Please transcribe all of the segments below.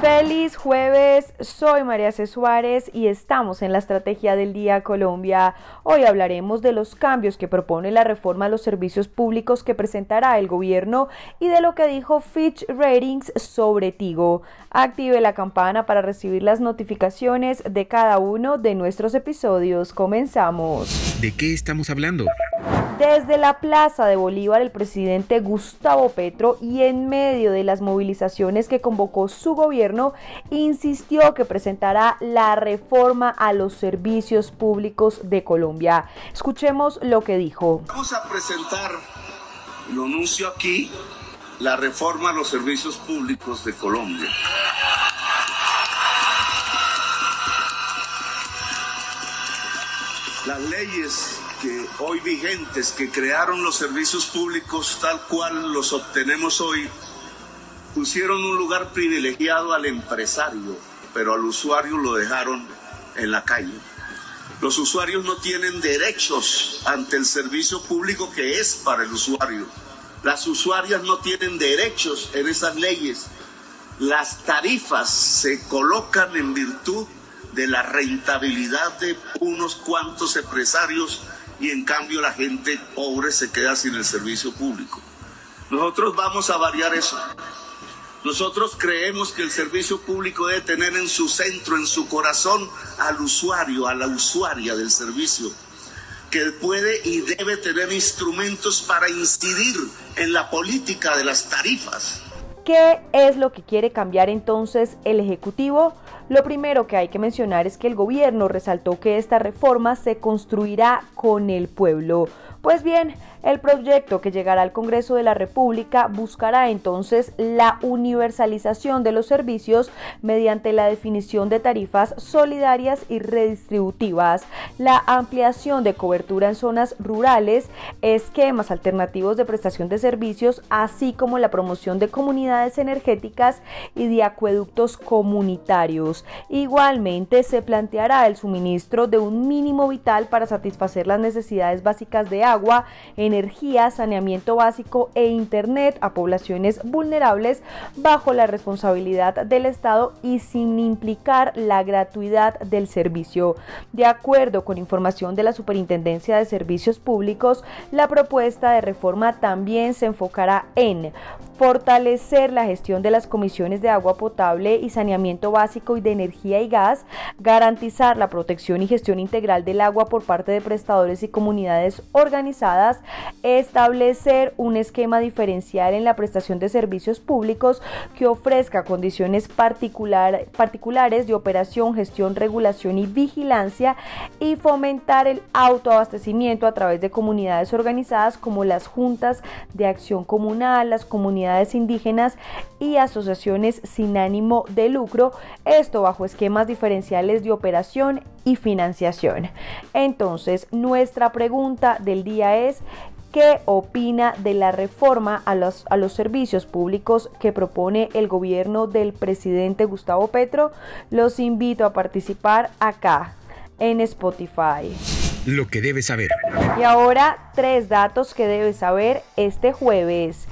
Feliz jueves, soy María C. Suárez y estamos en la Estrategia del Día Colombia. Hoy hablaremos de los cambios que propone la reforma a los servicios públicos que presentará el gobierno y de lo que dijo Fitch Ratings sobre Tigo. Active la campana para recibir las notificaciones de cada uno de nuestros episodios. Comenzamos. ¿De qué estamos hablando? Desde la Plaza de Bolívar, el presidente Gustavo Petro, y en medio de las movilizaciones que convocó su gobierno, insistió que presentará la reforma a los servicios públicos de Colombia. Escuchemos lo que dijo. Vamos a presentar, lo anuncio aquí, la reforma a los servicios públicos de Colombia. Las leyes que hoy vigentes, que crearon los servicios públicos tal cual los obtenemos hoy, pusieron un lugar privilegiado al empresario, pero al usuario lo dejaron en la calle. Los usuarios no tienen derechos ante el servicio público que es para el usuario. Las usuarias no tienen derechos en esas leyes. Las tarifas se colocan en virtud de la rentabilidad de unos cuantos empresarios y en cambio la gente pobre se queda sin el servicio público. Nosotros vamos a variar eso. Nosotros creemos que el servicio público debe tener en su centro, en su corazón, al usuario, a la usuaria del servicio, que puede y debe tener instrumentos para incidir en la política de las tarifas. ¿Qué es lo que quiere cambiar entonces el Ejecutivo? Lo primero que hay que mencionar es que el gobierno resaltó que esta reforma se construirá con el pueblo. Pues bien, el proyecto que llegará al Congreso de la República buscará entonces la universalización de los servicios mediante la definición de tarifas solidarias y redistributivas, la ampliación de cobertura en zonas rurales, esquemas alternativos de prestación de servicios, así como la promoción de comunidades energéticas y de acueductos comunitarios. Igualmente se planteará el suministro de un mínimo vital para satisfacer las necesidades básicas de agua, energía, saneamiento básico e Internet a poblaciones vulnerables bajo la responsabilidad del Estado y sin implicar la gratuidad del servicio. De acuerdo con información de la Superintendencia de Servicios Públicos, la propuesta de reforma también se enfocará en fortalecer la gestión de las comisiones de agua potable y saneamiento básico y de energía y gas, garantizar la protección y gestión integral del agua por parte de prestadores y comunidades organizadas, establecer un esquema diferencial en la prestación de servicios públicos que ofrezca condiciones particular, particulares de operación, gestión, regulación y vigilancia y fomentar el autoabastecimiento a través de comunidades organizadas como las juntas de acción comunal, las comunidades indígenas y asociaciones sin ánimo de lucro, esto bajo esquemas diferenciales de operación y financiación. Entonces, nuestra pregunta del día es, ¿Qué opina de la reforma a los, a los, servicios públicos que propone el gobierno del presidente Gustavo Petro? Los invito a participar acá en Spotify. Lo que debes saber. Y ahora tres datos que debes saber este jueves.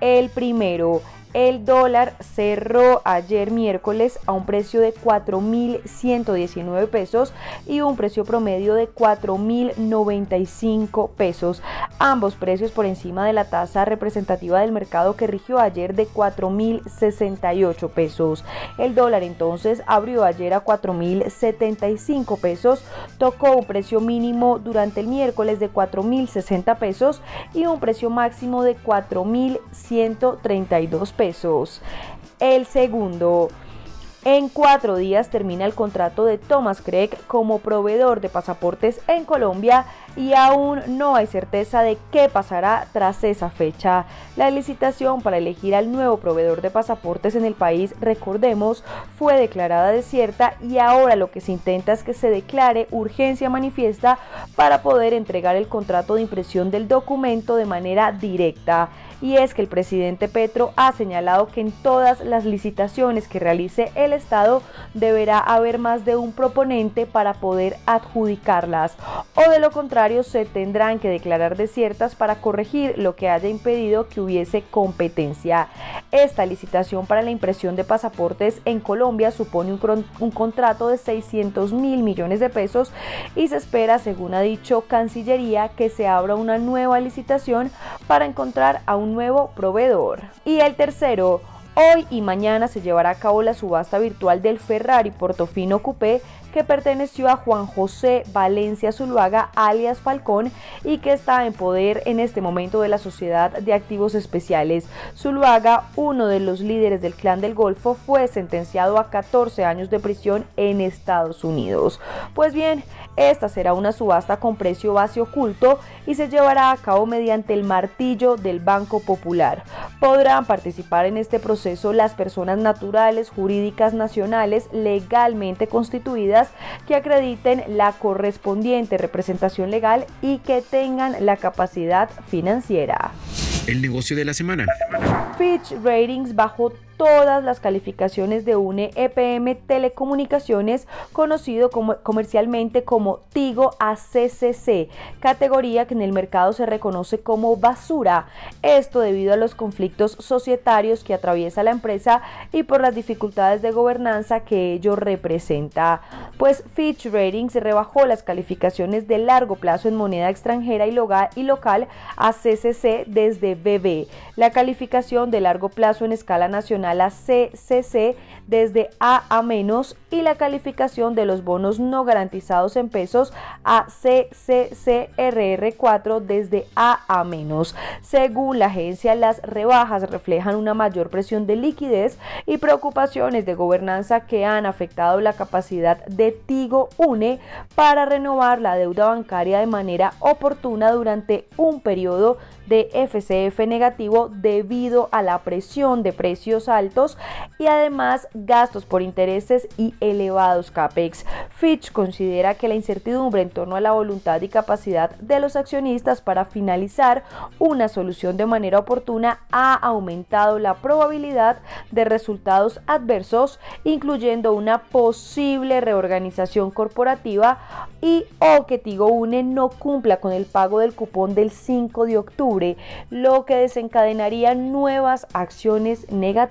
El primero, el dólar cerró ayer miércoles a un precio de 4.119 pesos y un precio promedio de 4.095 pesos. Ambos precios por encima de la tasa representativa del mercado que rigió ayer de 4.068 pesos. El dólar entonces abrió ayer a 4.075 pesos, tocó un precio mínimo durante el miércoles de 4.060 pesos y un precio máximo de 4.132 pesos pesos. El segundo, en cuatro días termina el contrato de Thomas Craig como proveedor de pasaportes en Colombia y aún no hay certeza de qué pasará tras esa fecha. La licitación para elegir al nuevo proveedor de pasaportes en el país, recordemos, fue declarada desierta y ahora lo que se intenta es que se declare urgencia manifiesta para poder entregar el contrato de impresión del documento de manera directa y es que el presidente Petro ha señalado que en todas las licitaciones que realice el Estado deberá haber más de un proponente para poder adjudicarlas o de lo contrario se tendrán que declarar desiertas para corregir lo que haya impedido que hubiese competencia. Esta licitación para la impresión de pasaportes en Colombia supone un, un contrato de 600 mil millones de pesos y se espera, según ha dicho Cancillería, que se abra una nueva licitación para encontrar a un nuevo proveedor. Y el tercero, Hoy y mañana se llevará a cabo la subasta virtual del Ferrari Portofino Coupé que perteneció a Juan José Valencia Zuluaga, alias Falcón, y que está en poder en este momento de la Sociedad de Activos Especiales. Zuluaga, uno de los líderes del Clan del Golfo, fue sentenciado a 14 años de prisión en Estados Unidos. Pues bien, esta será una subasta con precio base oculto y se llevará a cabo mediante el martillo del Banco Popular. Podrán participar en este proceso las personas naturales, jurídicas nacionales, legalmente constituidas, que acrediten la correspondiente representación legal y que tengan la capacidad financiera. El negocio de la semana. Fitch Ratings bajó todas las calificaciones de UNE EPM Telecomunicaciones, conocido como, comercialmente como Tigo ACCC, categoría que en el mercado se reconoce como basura. Esto debido a los conflictos societarios que atraviesa la empresa y por las dificultades de gobernanza que ello representa. Pues Fitch Ratings rebajó las calificaciones de largo plazo en moneda extranjera y y local a CCC desde BB. La calificación de largo plazo en escala nacional la CCC desde A a menos y la calificación de los bonos no garantizados en pesos a CCCRR4 desde A a menos. Según la agencia, las rebajas reflejan una mayor presión de liquidez y preocupaciones de gobernanza que han afectado la capacidad de Tigo UNE para renovar la deuda bancaria de manera oportuna durante un periodo de FCF negativo debido a la presión de precios y además gastos por intereses y elevados CAPEX. Fitch considera que la incertidumbre en torno a la voluntad y capacidad de los accionistas para finalizar una solución de manera oportuna ha aumentado la probabilidad de resultados adversos, incluyendo una posible reorganización corporativa y o que Tigo Une no cumpla con el pago del cupón del 5 de octubre lo que desencadenaría nuevas acciones